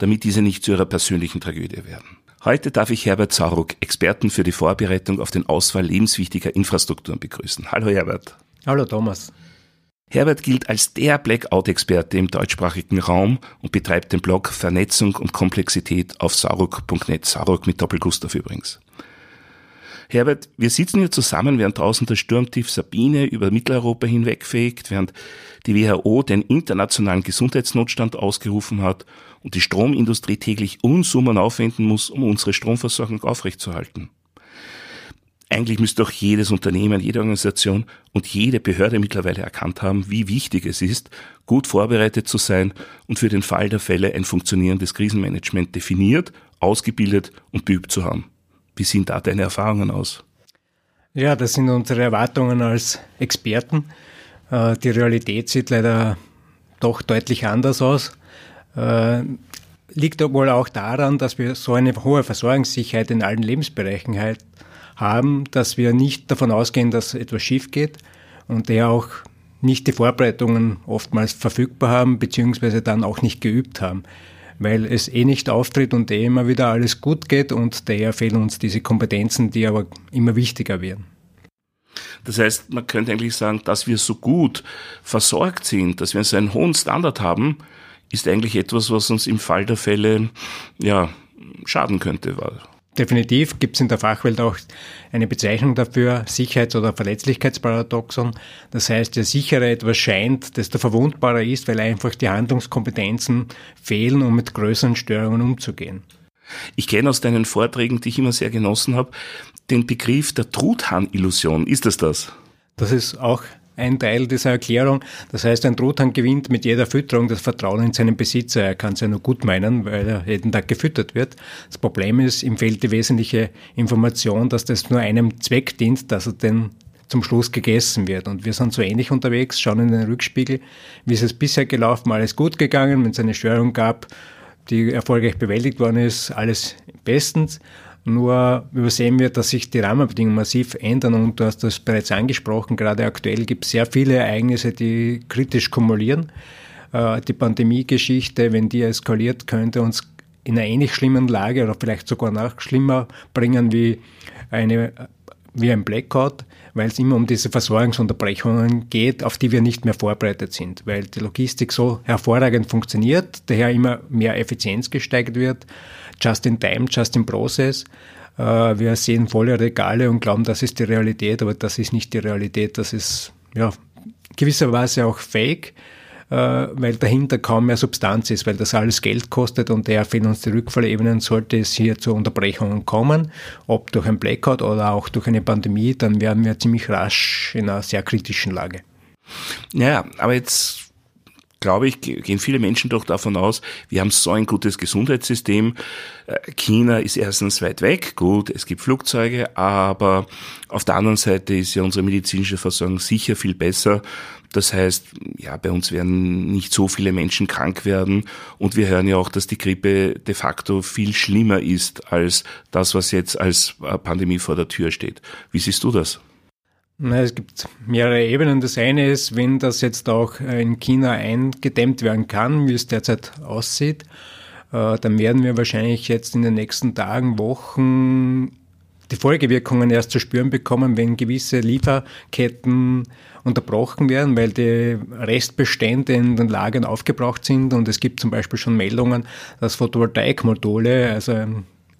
damit diese nicht zu ihrer persönlichen Tragödie werden. Heute darf ich Herbert Sauruck, Experten für die Vorbereitung auf den Ausfall lebenswichtiger Infrastrukturen begrüßen. Hallo Herbert. Hallo Thomas. Herbert gilt als der Blackout-Experte im deutschsprachigen Raum und betreibt den Blog Vernetzung und Komplexität auf sauruck.net. Sauruck mit Doppelgustav übrigens. Herbert, wir sitzen hier zusammen, während draußen der Sturmtief Sabine über Mitteleuropa hinwegfegt, während die WHO den internationalen Gesundheitsnotstand ausgerufen hat und die Stromindustrie täglich Unsummen aufwenden muss, um unsere Stromversorgung aufrechtzuerhalten. Eigentlich müsste doch jedes Unternehmen, jede Organisation und jede Behörde mittlerweile erkannt haben, wie wichtig es ist, gut vorbereitet zu sein und für den Fall der Fälle ein funktionierendes Krisenmanagement definiert, ausgebildet und geübt zu haben. Wie sehen da deine Erfahrungen aus? Ja, das sind unsere Erwartungen als Experten. Äh, die Realität sieht leider doch deutlich anders aus. Äh, liegt wohl auch daran, dass wir so eine hohe Versorgungssicherheit in allen Lebensbereichen halt haben, dass wir nicht davon ausgehen, dass etwas schief geht und daher auch nicht die Vorbereitungen oftmals verfügbar haben, beziehungsweise dann auch nicht geübt haben weil es eh nicht auftritt und eh immer wieder alles gut geht und daher fehlen uns diese Kompetenzen, die aber immer wichtiger werden. Das heißt, man könnte eigentlich sagen, dass wir so gut versorgt sind, dass wir so einen hohen Standard haben, ist eigentlich etwas, was uns im Fall der Fälle ja schaden könnte. Definitiv gibt es in der Fachwelt auch eine Bezeichnung dafür, Sicherheits- oder Verletzlichkeitsparadoxon. Das heißt, je sicherer etwas scheint, desto verwundbarer ist, weil einfach die Handlungskompetenzen fehlen, um mit größeren Störungen umzugehen. Ich kenne aus deinen Vorträgen, die ich immer sehr genossen habe, den Begriff der Truthahn-Illusion. Ist es das? Das ist auch ein Teil dieser Erklärung. Das heißt, ein Truthahn gewinnt mit jeder Fütterung das Vertrauen in seinen Besitzer. Er kann es ja nur gut meinen, weil er jeden Tag gefüttert wird. Das Problem ist, ihm fehlt die wesentliche Information, dass das nur einem Zweck dient, dass er den zum Schluss gegessen wird. Und wir sind so ähnlich unterwegs, schauen in den Rückspiegel, wie ist es bisher gelaufen, alles gut gegangen, wenn es eine Störung gab, die erfolgreich bewältigt worden ist, alles bestens. Nur übersehen wir, dass sich die Rahmenbedingungen massiv ändern und du hast das bereits angesprochen, gerade aktuell gibt es sehr viele Ereignisse, die kritisch kumulieren. Äh, die Pandemiegeschichte, wenn die eskaliert, könnte uns in einer ähnlich schlimmen Lage oder vielleicht sogar noch schlimmer bringen wie, eine, wie ein Blackout, weil es immer um diese Versorgungsunterbrechungen geht, auf die wir nicht mehr vorbereitet sind, weil die Logistik so hervorragend funktioniert, daher immer mehr Effizienz gesteigert wird just in time, just in process. Äh, wir sehen volle Regale und glauben, das ist die Realität, aber das ist nicht die Realität. Das ist ja gewisserweise auch fake, äh, weil dahinter kaum mehr Substanz ist, weil das alles Geld kostet und daher fehlen uns die Rückfallebenen. Sollte es hier zu Unterbrechungen kommen, ob durch ein Blackout oder auch durch eine Pandemie, dann wären wir ziemlich rasch in einer sehr kritischen Lage. Ja, aber jetzt glaube ich, gehen viele Menschen doch davon aus, wir haben so ein gutes Gesundheitssystem. Äh, China ist erstens weit weg, gut, es gibt Flugzeuge, aber auf der anderen Seite ist ja unsere medizinische Versorgung sicher viel besser. Das heißt, ja, bei uns werden nicht so viele Menschen krank werden und wir hören ja auch, dass die Grippe de facto viel schlimmer ist als das, was jetzt als äh, Pandemie vor der Tür steht. Wie siehst du das? Es gibt mehrere Ebenen. Das eine ist, wenn das jetzt auch in China eingedämmt werden kann, wie es derzeit aussieht, äh, dann werden wir wahrscheinlich jetzt in den nächsten Tagen, Wochen die Folgewirkungen erst zu spüren bekommen, wenn gewisse Lieferketten unterbrochen werden, weil die Restbestände in den Lagern aufgebraucht sind und es gibt zum Beispiel schon Meldungen, dass Photovoltaikmodule, also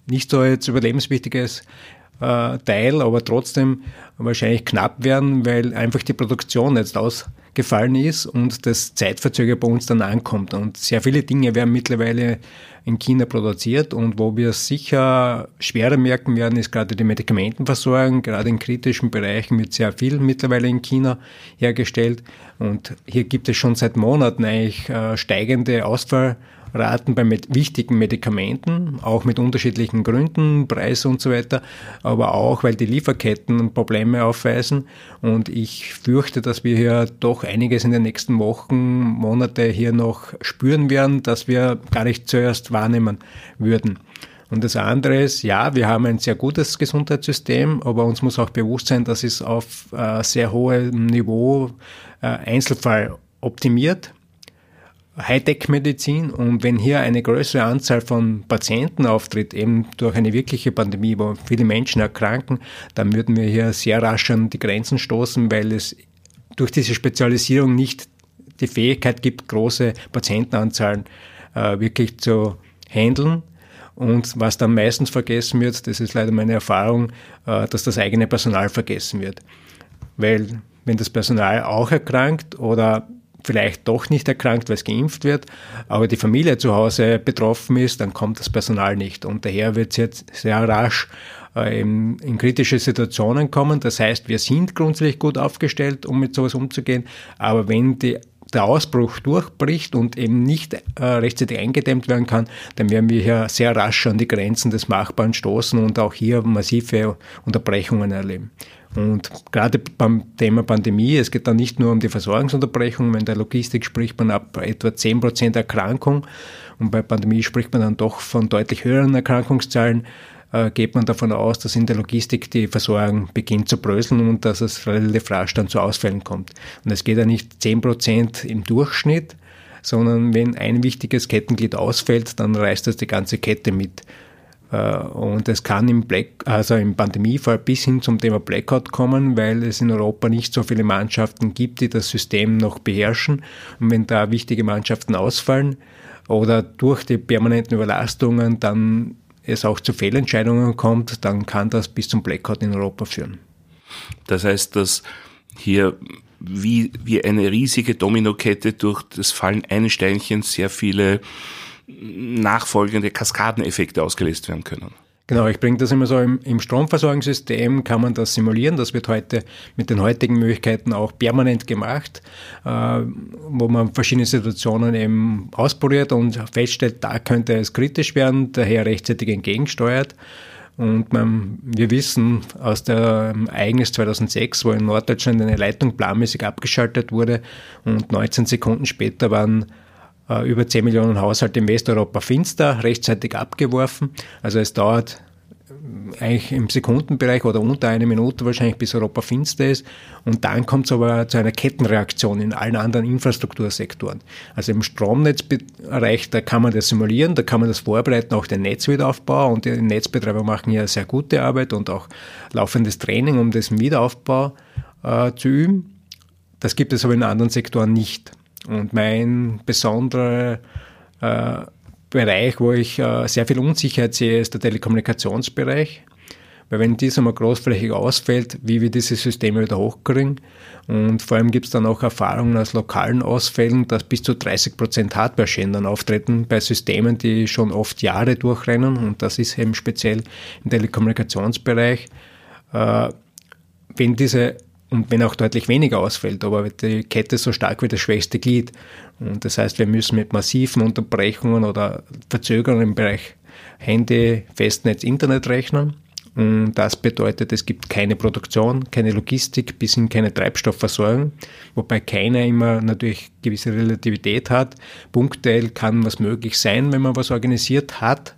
nicht so jetzt überlebenswichtiges äh, Teil, aber trotzdem wahrscheinlich knapp werden, weil einfach die Produktion jetzt ausgefallen ist und das Zeitverzöger bei uns dann ankommt. Und sehr viele Dinge werden mittlerweile in China produziert und wo wir sicher schwerer merken werden, ist gerade die Medikamentenversorgung. Gerade in kritischen Bereichen wird sehr viel mittlerweile in China hergestellt und hier gibt es schon seit Monaten eigentlich äh, steigende Ausfall Raten bei med wichtigen Medikamenten, auch mit unterschiedlichen Gründen, Preis und so weiter, aber auch, weil die Lieferketten Probleme aufweisen. Und ich fürchte, dass wir hier doch einiges in den nächsten Wochen, Monate hier noch spüren werden, dass wir gar nicht zuerst wahrnehmen würden. Und das andere ist, ja, wir haben ein sehr gutes Gesundheitssystem, aber uns muss auch bewusst sein, dass es auf äh, sehr hohem Niveau äh, Einzelfall optimiert. Hightech-Medizin und wenn hier eine größere Anzahl von Patienten auftritt, eben durch eine wirkliche Pandemie, wo viele Menschen erkranken, dann würden wir hier sehr rasch an die Grenzen stoßen, weil es durch diese Spezialisierung nicht die Fähigkeit gibt, große Patientenanzahlen äh, wirklich zu handeln. Und was dann meistens vergessen wird, das ist leider meine Erfahrung, äh, dass das eigene Personal vergessen wird. Weil wenn das Personal auch erkrankt oder vielleicht doch nicht erkrankt, weil es geimpft wird, aber die Familie zu Hause betroffen ist, dann kommt das Personal nicht. Und daher wird es jetzt sehr rasch äh, in, in, kritische Situationen kommen. Das heißt, wir sind grundsätzlich gut aufgestellt, um mit sowas umzugehen. Aber wenn die der Ausbruch durchbricht und eben nicht äh, rechtzeitig eingedämmt werden kann, dann werden wir hier sehr rasch an die Grenzen des Machbaren stoßen und auch hier massive Unterbrechungen erleben. Und gerade beim Thema Pandemie, es geht dann nicht nur um die Versorgungsunterbrechung, in der Logistik spricht man ab etwa 10 Prozent Erkrankung und bei Pandemie spricht man dann doch von deutlich höheren Erkrankungszahlen äh, geht man davon aus, dass in der Logistik die Versorgung beginnt zu bröseln und dass es relativ rasch dann zu Ausfällen kommt. Und es geht ja nicht 10 Prozent im Durchschnitt, sondern wenn ein wichtiges Kettenglied ausfällt, dann reißt das die ganze Kette mit. Äh, und es kann im, Black, also im Pandemiefall bis hin zum Thema Blackout kommen, weil es in Europa nicht so viele Mannschaften gibt, die das System noch beherrschen. Und wenn da wichtige Mannschaften ausfallen oder durch die permanenten Überlastungen dann es auch zu Fehlentscheidungen kommt, dann kann das bis zum Blackout in Europa führen. Das heißt, dass hier wie, wie eine riesige Dominokette durch das Fallen eines Steinchens sehr viele nachfolgende Kaskadeneffekte ausgelöst werden können. Genau, ich bringe das immer so im, Stromversorgungssystem kann man das simulieren. Das wird heute mit den heutigen Möglichkeiten auch permanent gemacht, äh, wo man verschiedene Situationen eben ausprobiert und feststellt, da könnte es kritisch werden, daher rechtzeitig entgegensteuert. Und man, wir wissen aus dem Ereignis 2006, wo in Norddeutschland eine Leitung planmäßig abgeschaltet wurde und 19 Sekunden später waren über 10 Millionen Haushalte in Westeuropa finster, rechtzeitig abgeworfen. Also es dauert äh, eigentlich im Sekundenbereich oder unter einer Minute wahrscheinlich, bis Europa finster ist. Und dann kommt es aber zu einer Kettenreaktion in allen anderen Infrastruktursektoren. Also im Stromnetzbereich, da kann man das simulieren, da kann man das vorbereiten, auch den Netzwiederaufbau. Und die Netzbetreiber machen ja sehr gute Arbeit und auch laufendes Training, um das Wiederaufbau äh, zu üben. Das gibt es aber in anderen Sektoren nicht. Und mein besonderer äh, Bereich, wo ich äh, sehr viel Unsicherheit sehe, ist der Telekommunikationsbereich. Weil wenn dieser mal großflächig ausfällt, wie wir diese Systeme wieder hochkriegen. Und vor allem gibt es dann auch Erfahrungen aus lokalen Ausfällen, dass bis zu 30 Prozent Hardware-Schäden auftreten bei Systemen, die schon oft Jahre durchrennen. Und das ist eben speziell im Telekommunikationsbereich. Äh, wenn diese und wenn auch deutlich weniger ausfällt, aber die Kette ist so stark wie das schwächste Glied. Und das heißt, wir müssen mit massiven Unterbrechungen oder Verzögerungen im Bereich Handy, Festnetz, Internet rechnen. Und das bedeutet, es gibt keine Produktion, keine Logistik, bis hin keine Treibstoffversorgung, wobei keiner immer natürlich gewisse Relativität hat. Punktuell kann was möglich sein, wenn man was organisiert hat,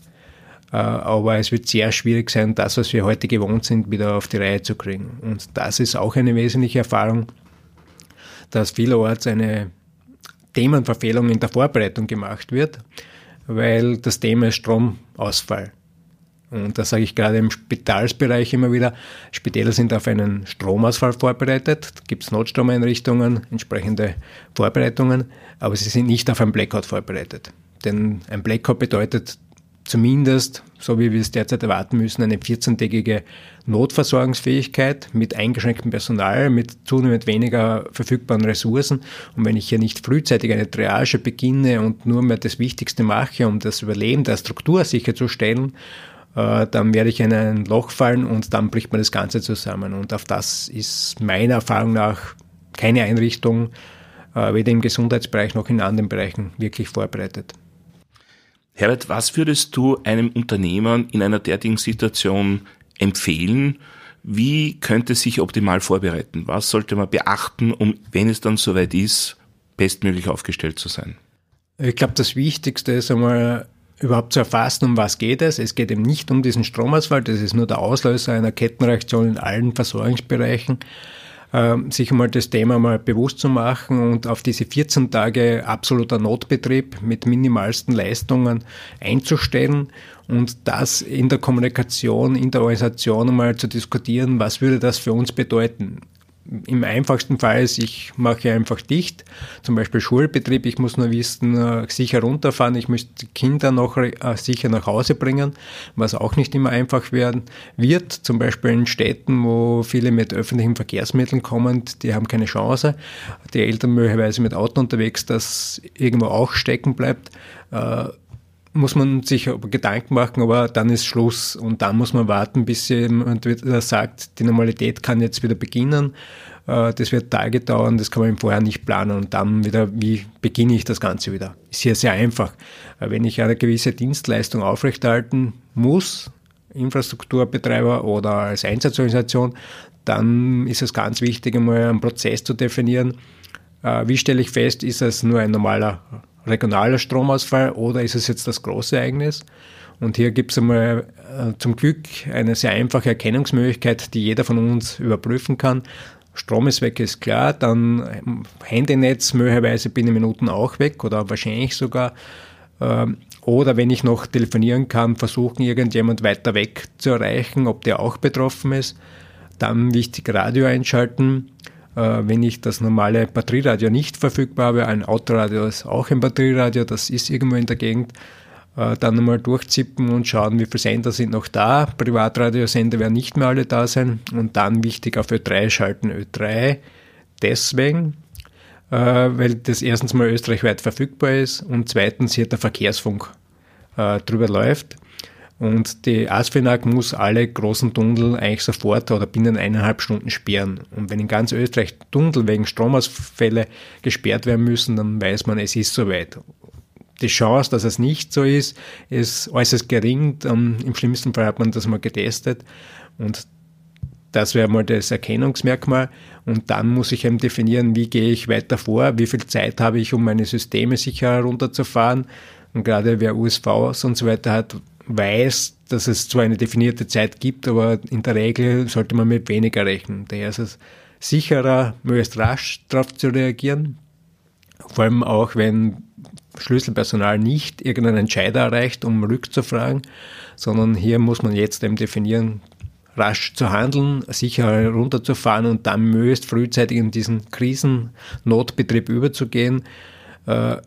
aber es wird sehr schwierig sein, das, was wir heute gewohnt sind, wieder auf die Reihe zu kriegen. Und das ist auch eine wesentliche Erfahrung, dass vielerorts eine Themenverfehlung in der Vorbereitung gemacht wird, weil das Thema ist Stromausfall. Und da sage ich gerade im Spitalsbereich immer wieder, Spitäler sind auf einen Stromausfall vorbereitet, gibt es Notstromeinrichtungen, entsprechende Vorbereitungen, aber sie sind nicht auf einen Blackout vorbereitet. Denn ein Blackout bedeutet, zumindest, so wie wir es derzeit erwarten müssen, eine 14-tägige Notversorgungsfähigkeit mit eingeschränktem Personal, mit zunehmend weniger verfügbaren Ressourcen. Und wenn ich hier nicht frühzeitig eine Triage beginne und nur mehr das Wichtigste mache, um das Überleben der Struktur sicherzustellen, äh, dann werde ich in ein Loch fallen und dann bricht man das Ganze zusammen. Und auf das ist meiner Erfahrung nach keine Einrichtung, äh, weder im Gesundheitsbereich noch in anderen Bereichen, wirklich vorbereitet. Herbert, was würdest du einem Unternehmer in einer derartigen Situation empfehlen? Wie könnte sich optimal vorbereiten? Was sollte man beachten, um, wenn es dann soweit ist, bestmöglich aufgestellt zu sein? Ich glaube, das Wichtigste ist einmal überhaupt zu erfassen, um was geht es. Es geht eben nicht um diesen Stromausfall, das ist nur der Auslöser einer Kettenreaktion in allen Versorgungsbereichen. Ähm, sich einmal das Thema mal bewusst zu machen und auf diese 14 Tage absoluter Notbetrieb mit minimalsten Leistungen einzustellen und das in der Kommunikation, in der Organisation mal zu diskutieren, was würde das für uns bedeuten im einfachsten Fall ist, ich mache einfach dicht, zum Beispiel Schulbetrieb, ich muss nur wissen, äh, sicher runterfahren, ich muss die Kinder noch äh, sicher nach Hause bringen, was auch nicht immer einfach werden wird, zum Beispiel in Städten, wo viele mit öffentlichen Verkehrsmitteln kommen, die haben keine Chance, die Eltern möglicherweise mit Auto unterwegs, das irgendwo auch stecken bleibt, äh, muss man sich Gedanken machen, aber dann ist Schluss und dann muss man warten, bis jemand sagt, die Normalität kann jetzt wieder beginnen. Äh, das wird Tage dauern, das kann man vorher nicht planen und dann wieder, wie beginne ich das Ganze wieder? Ist hier sehr einfach. Äh, wenn ich eine gewisse Dienstleistung aufrechterhalten muss, Infrastrukturbetreiber oder als Einsatzorganisation, dann ist es ganz wichtig, einmal einen Prozess zu definieren. Äh, wie stelle ich fest, ist es nur ein normaler regionaler Stromausfall oder ist es jetzt das große Ereignis? Und hier gibt es einmal äh, zum Glück eine sehr einfache Erkennungsmöglichkeit, die jeder von uns überprüfen kann. Strom ist weg, ist klar. Dann ähm, Handynetz möglicherweise binnen Minuten auch weg oder wahrscheinlich sogar. Ähm, oder wenn ich noch telefonieren kann, versuchen irgendjemand weiter weg zu erreichen, ob der auch betroffen ist. Dann wichtig Radio einschalten äh, wenn ich das normale Batterieradio nicht verfügbar habe, ein Autoradio ist auch ein Batterieradio, das ist irgendwo in der Gegend, äh, dann einmal durchzippen und schauen, wie viele Sender sind noch da. Privatradiosender werden nicht mehr alle da sein. Und dann wichtig auf Ö3 schalten. Ö3 deswegen, äh, weil das erstens mal österreichweit verfügbar ist und zweitens hier der Verkehrsfunk drüber läuft. Und die ASFINAG muss alle großen Tunnel eigentlich sofort oder binnen eineinhalb Stunden sperren. Und wenn in ganz Österreich Tunnel wegen Stromausfälle gesperrt werden müssen, dann weiß man, es ist soweit. Die Chance, dass es nicht so ist, ist äußerst gering. Im schlimmsten Fall hat man das mal getestet. Und das wäre mal das Erkennungsmerkmal. Und dann muss ich eben definieren, wie gehe ich weiter vor, wie viel Zeit habe ich, um meine Systeme sicher herunterzufahren. Und gerade wer USVs und so weiter hat, weiß, dass es zwar eine definierte Zeit gibt, aber in der Regel sollte man mit weniger rechnen. Daher ist es sicherer, möglichst rasch darauf zu reagieren. Vor allem auch, wenn Schlüsselpersonal nicht irgendeinen Entscheider erreicht, um rückzufragen, sondern hier muss man jetzt eben definieren, rasch zu handeln, sicher runterzufahren und dann möglichst frühzeitig in diesen Krisennotbetrieb überzugehen, äh,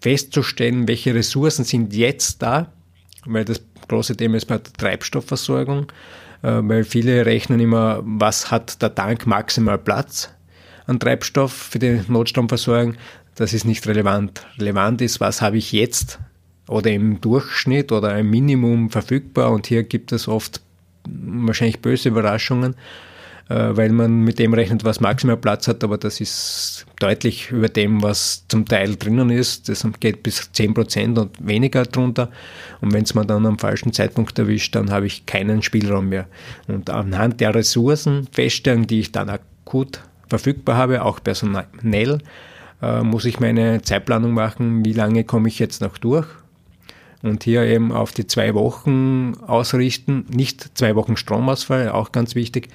festzustellen, welche Ressourcen sind jetzt da, weil das große Thema ist bei der Treibstoffversorgung, äh, weil viele rechnen immer, was hat der Tank maximal Platz an Treibstoff für die Notstromversorgung. Das ist nicht relevant. Relevant ist, was habe ich jetzt oder im Durchschnitt oder im Minimum verfügbar und hier gibt es oft wahrscheinlich böse Überraschungen. Äh, weil man mit dem rechnet, was maximal Platz hat, aber das ist deutlich über dem, was zum Teil drinnen ist. Das geht bis 10% und weniger drunter. Und wenn es man dann am falschen Zeitpunkt erwischt, dann habe ich keinen Spielraum mehr. Und anhand der Ressourcen feststellen, die ich dann akut verfügbar habe, auch personell, äh, muss ich meine Zeitplanung machen, wie lange komme ich jetzt noch durch und hier eben auf die zwei Wochen ausrichten. Nicht zwei Wochen Stromausfall, auch ganz wichtig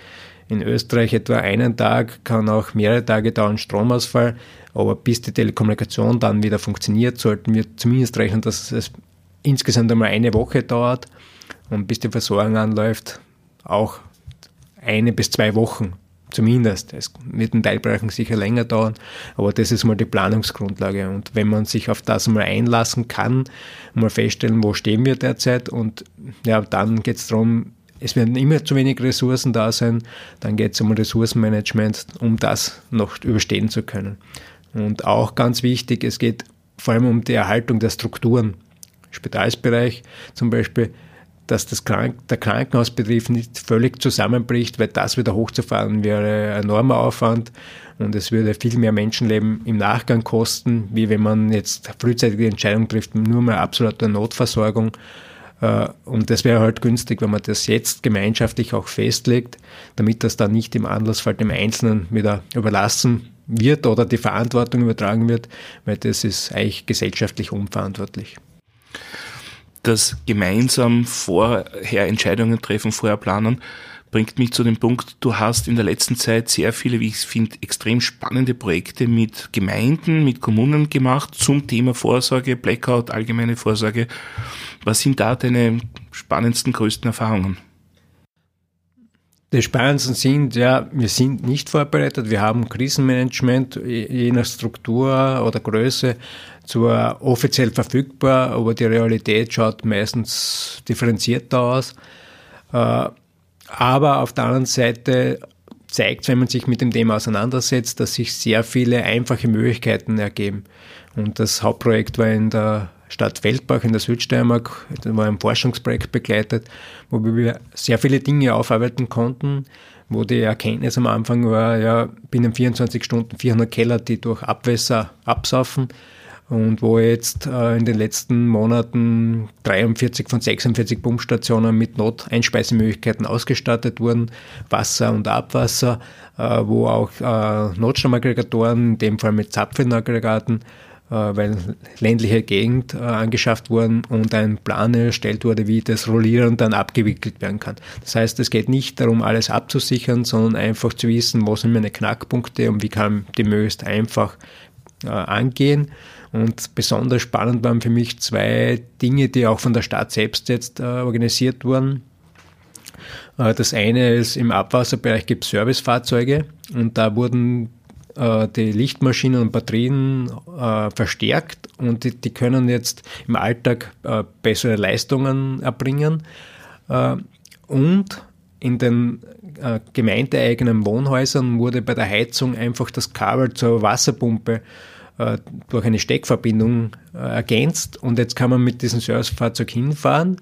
in Österreich etwa einen Tag, kann auch mehrere Tage dauern Stromausfall. Aber bis die Telekommunikation dann wieder funktioniert, sollten wir zumindest rechnen, dass es insgesamt einmal eine Woche dauert und bis die Versorgung anläuft, auch eine bis zwei Wochen zumindest. Es wird in Teilbereichen sicher länger dauern, aber das ist mal die Planungsgrundlage. Und wenn man sich auf das mal einlassen kann, mal feststellen, wo stehen wir derzeit und ja, dann geht es darum, es werden immer zu wenig Ressourcen da sein. Dann geht es um Ressourcenmanagement, um das noch überstehen zu können. Und auch ganz wichtig, es geht vor allem um die Erhaltung der Strukturen. Spitalsbereich zum Beispiel, dass das Krank der Krankenhausbetrieb nicht völlig zusammenbricht, weil das wieder hochzufahren wäre ein enormer Aufwand und es würde viel mehr Menschenleben im Nachgang kosten, wie wenn man jetzt frühzeitige Entscheidungen trifft, nur mal absolute Notversorgung. Äh, und das wäre halt günstig, wenn man das jetzt gemeinschaftlich auch festlegt, damit das dann nicht im Anlassfall dem Einzelnen wieder überlassen wird oder die Verantwortung übertragen wird, weil das ist eigentlich gesellschaftlich unverantwortlich. Das gemeinsam vorher Entscheidungen treffen, vorher planen, bringt mich zu dem Punkt, du hast in der letzten Zeit sehr viele, wie ich finde, extrem spannende Projekte mit Gemeinden, mit Kommunen gemacht zum Thema Vorsorge, Blackout, allgemeine Vorsorge. Was sind da deine spannendsten, größten Erfahrungen? Die spannendsten sind, ja, wir sind nicht vorbereitet. Wir haben Krisenmanagement je nach Struktur oder Größe zwar offiziell verfügbar, aber die Realität schaut meistens differenzierter aus. Aber auf der anderen Seite zeigt, wenn man sich mit dem Thema auseinandersetzt, dass sich sehr viele einfache Möglichkeiten ergeben. Und das Hauptprojekt war in der Stadt Feldbach in der Südsteiermark, da war ein Forschungsprojekt begleitet, wo wir sehr viele Dinge aufarbeiten konnten, wo die Erkenntnis am Anfang war, ja, binnen 24 Stunden 400 Keller, die durch Abwässer absaufen und wo jetzt äh, in den letzten Monaten 43 von 46 Pumpstationen mit Noteinspeisemöglichkeiten ausgestattet wurden, Wasser und Abwasser, äh, wo auch äh, Notstromaggregatoren, in dem Fall mit Zapfenaggregaten, weil ländliche Gegend angeschafft wurden und ein Plan erstellt wurde, wie das Rollieren dann abgewickelt werden kann. Das heißt, es geht nicht darum, alles abzusichern, sondern einfach zu wissen, wo sind meine Knackpunkte und wie kann die möglichst einfach angehen. Und besonders spannend waren für mich zwei Dinge, die auch von der Stadt selbst jetzt äh, organisiert wurden. Äh, das eine ist, im Abwasserbereich gibt es Servicefahrzeuge und da wurden äh, die Lichtmaschinen und Batterien äh, verstärkt und die, die, können jetzt im Alltag äh, bessere Leistungen erbringen. und in den gemeindeeigenen Wohnhäusern wurde bei der Heizung einfach das Kabel zur Wasserpumpe äh, durch eine Steckverbindung äh, ergänzt und jetzt kann man mit diesem Servicefahrzeug hinfahren,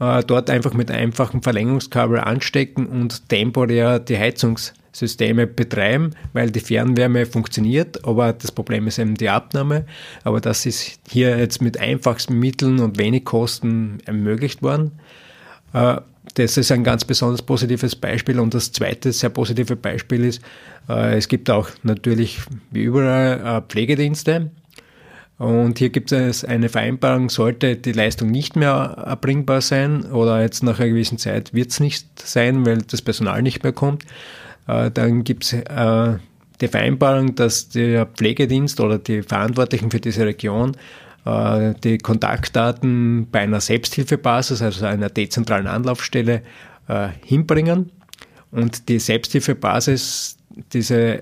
äh, dort einfach mit einfachen Verlängerungskabel anstecken und temporär die Heizungssysteme betreiben, weil die Fernwärme funktioniert, aber das Problem ist eben die Abnahme. Aber das ist hier jetzt mit einfachsten Mitteln und wenig Kosten ermöglicht worden. Das ist ein ganz besonders positives Beispiel. Und das zweite sehr positive Beispiel ist, äh, es gibt auch natürlich wie überall äh, Pflegedienste. Und hier gibt es eine Vereinbarung, sollte die Leistung nicht mehr erbringbar sein oder jetzt nach einer gewissen Zeit wird es nicht sein, weil das Personal nicht mehr kommt, äh, dann gibt es die Vereinbarung, dass der Pflegedienst oder die Verantwortlichen für diese Region die Kontaktdaten bei einer Selbsthilfebasis, also einer dezentralen Anlaufstelle, äh, hinbringen und die Selbsthilfebasis dieses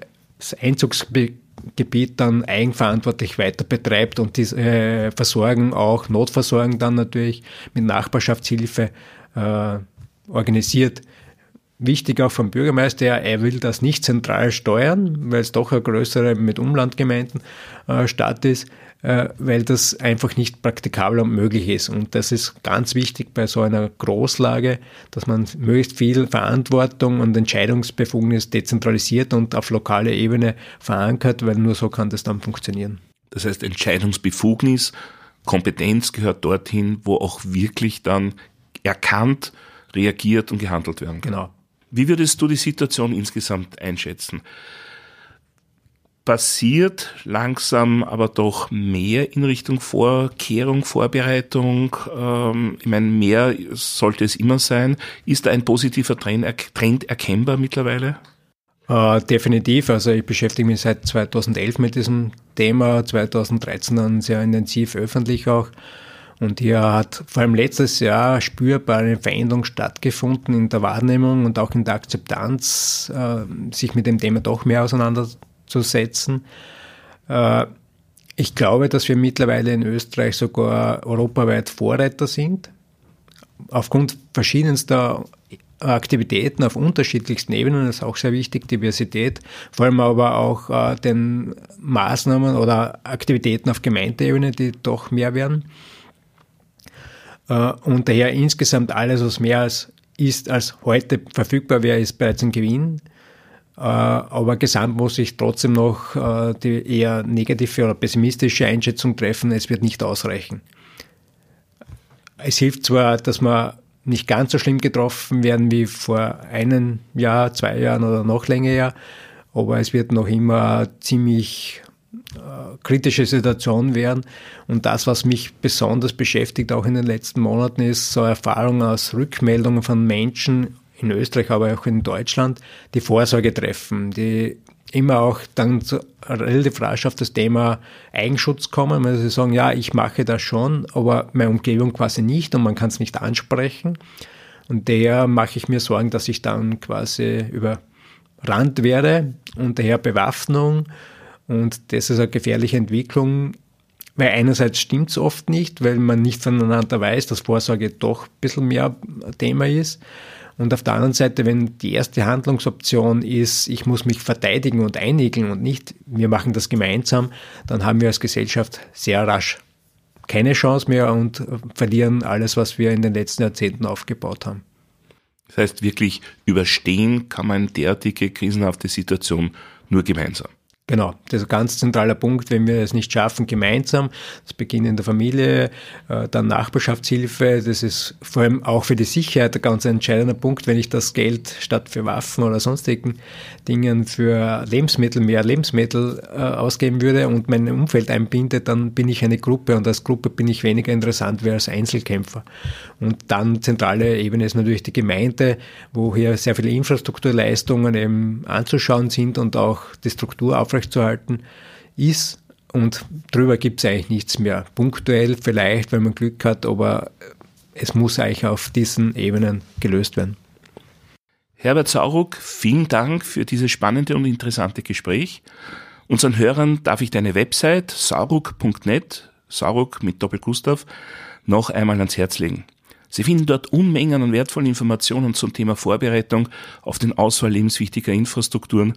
Einzugsgebiet dann eigenverantwortlich weiter betreibt und diese äh, Versorgung auch, Notversorgung dann natürlich mit Nachbarschaftshilfe organisiert. Wichtig auch vom Bürgermeister, er will das nicht zentral steuern, weil es doch eine größere mit Umlandgemeinden äh, Stadt ist. Äh, weil das einfach nicht praktikabel und möglich ist. Und das ist ganz wichtig bei so einer Großlage, dass man möglichst viel Verantwortung und Entscheidungsbefugnis dezentralisiert und auf lokaler Ebene verankert, weil nur so kann das dann funktionieren. Das heißt, Entscheidungsbefugnis, Kompetenz gehört dorthin, wo auch wirklich dann erkannt, reagiert und gehandelt werden kann. Genau. Wie würdest du die Situation insgesamt einschätzen? Passiert langsam aber doch mehr in Richtung Vorkehrung, Vorbereitung. Ähm, ich meine, mehr sollte es immer sein. Ist da ein positiver Trend, Trend erkennbar mittlerweile? Uh, definitiv. Also ich beschäftige mich seit 2011 mit diesem Thema, 2013 dann sehr intensiv öffentlich auch. Und hier hat vor allem letztes Jahr spürbar eine Veränderung stattgefunden in der Wahrnehmung und auch in der Akzeptanz, uh, sich mit dem Thema doch mehr auseinanderzusetzen zu setzen. Äh, ich glaube, dass wir mittlerweile in Österreich sogar europaweit Vorreiter sind. Aufgrund verschiedenster Aktivitäten auf unterschiedlichsten Ebenen, das ist auch sehr wichtig, Diversität, vor allem aber auch äh, den Maßnahmen oder Aktivitäten auf Gemeindeebene, die doch mehr werden. Äh, und daher insgesamt alles, was mehr als ist, als heute verfügbar wäre, ist bereits ein Gewinn. Äh, aber gesamt muss ich trotzdem noch äh, die eher negative oder pessimistische Einschätzung treffen, es wird nicht ausreichen. Es hilft zwar, dass wir nicht ganz so schlimm getroffen werden wie vor einem Jahr, zwei Jahren oder noch länger, aber es wird noch immer ziemlich äh, kritische Situation werden. Und das, was mich besonders beschäftigt, auch in den letzten Monaten, ist so Erfahrungen aus Rückmeldungen von Menschen in Österreich, aber auch in Deutschland, die Vorsorge treffen, die immer auch dann so relativ rasch auf das Thema Eigenschutz kommen, weil sie sagen, ja, ich mache das schon, aber meine Umgebung quasi nicht und man kann es nicht ansprechen. Und daher mache ich mir Sorgen, dass ich dann quasi überrannt werde und daher Bewaffnung und das ist eine gefährliche Entwicklung, weil einerseits stimmt es oft nicht, weil man nicht voneinander weiß, dass Vorsorge doch ein bisschen mehr Thema ist. Und auf der anderen Seite, wenn die erste Handlungsoption ist, ich muss mich verteidigen und einigen und nicht, wir machen das gemeinsam, dann haben wir als Gesellschaft sehr rasch keine Chance mehr und verlieren alles, was wir in den letzten Jahrzehnten aufgebaut haben. Das heißt, wirklich überstehen kann man derartige krisenhafte Situation nur gemeinsam. Genau, das ist ein ganz zentraler Punkt, wenn wir es nicht schaffen, gemeinsam, das beginnt in der Familie, äh, dann Nachbarschaftshilfe, das ist vor allem auch für die Sicherheit ein ganz entscheidender Punkt, wenn ich das Geld statt für Waffen oder sonstigen Dingen für Lebensmittel, mehr Lebensmittel äh, ausgeben würde und mein Umfeld einbinde, dann bin ich eine Gruppe und als Gruppe bin ich weniger interessant wie als Einzelkämpfer. Und dann zentrale Ebene ist natürlich die Gemeinde, wo hier sehr viele Infrastrukturleistungen eben anzuschauen sind und auch die Struktur aufrechtzuerhalten ist. Und drüber gibt es eigentlich nichts mehr. Punktuell vielleicht, wenn man Glück hat, aber es muss eigentlich auf diesen Ebenen gelöst werden. Herbert Sauruck, vielen Dank für dieses spannende und interessante Gespräch. Unseren Hörern darf ich deine Website sauruck.net, Sauruck mit Doppel-Gustav, noch einmal ans Herz legen. Sie finden dort Unmengen an wertvollen Informationen zum Thema Vorbereitung auf den Auswahl lebenswichtiger Infrastrukturen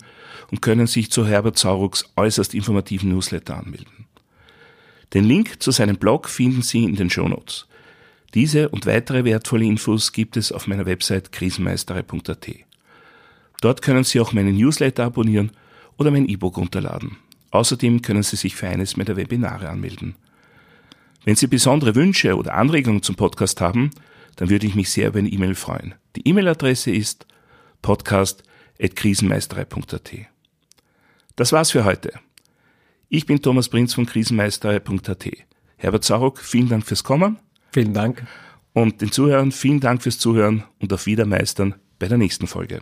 und können sich zu Herbert Saurucks äußerst informativen Newsletter anmelden. Den Link zu seinem Blog finden Sie in den Shownotes. Diese und weitere wertvolle Infos gibt es auf meiner Website krisenmeistere.at. Dort können Sie auch meinen Newsletter abonnieren oder mein E-Book runterladen. Außerdem können Sie sich für eines meiner Webinare anmelden. Wenn Sie besondere Wünsche oder Anregungen zum Podcast haben, dann würde ich mich sehr über eine E-Mail freuen. Die E-Mail-Adresse ist podcast.krisenmeisterei.at. Das war's für heute. Ich bin Thomas Prinz von krisenmeisterei.at. Herbert Sauruck, vielen Dank fürs Kommen. Vielen Dank. Und den Zuhörern vielen Dank fürs Zuhören und auf Wiedermeistern bei der nächsten Folge.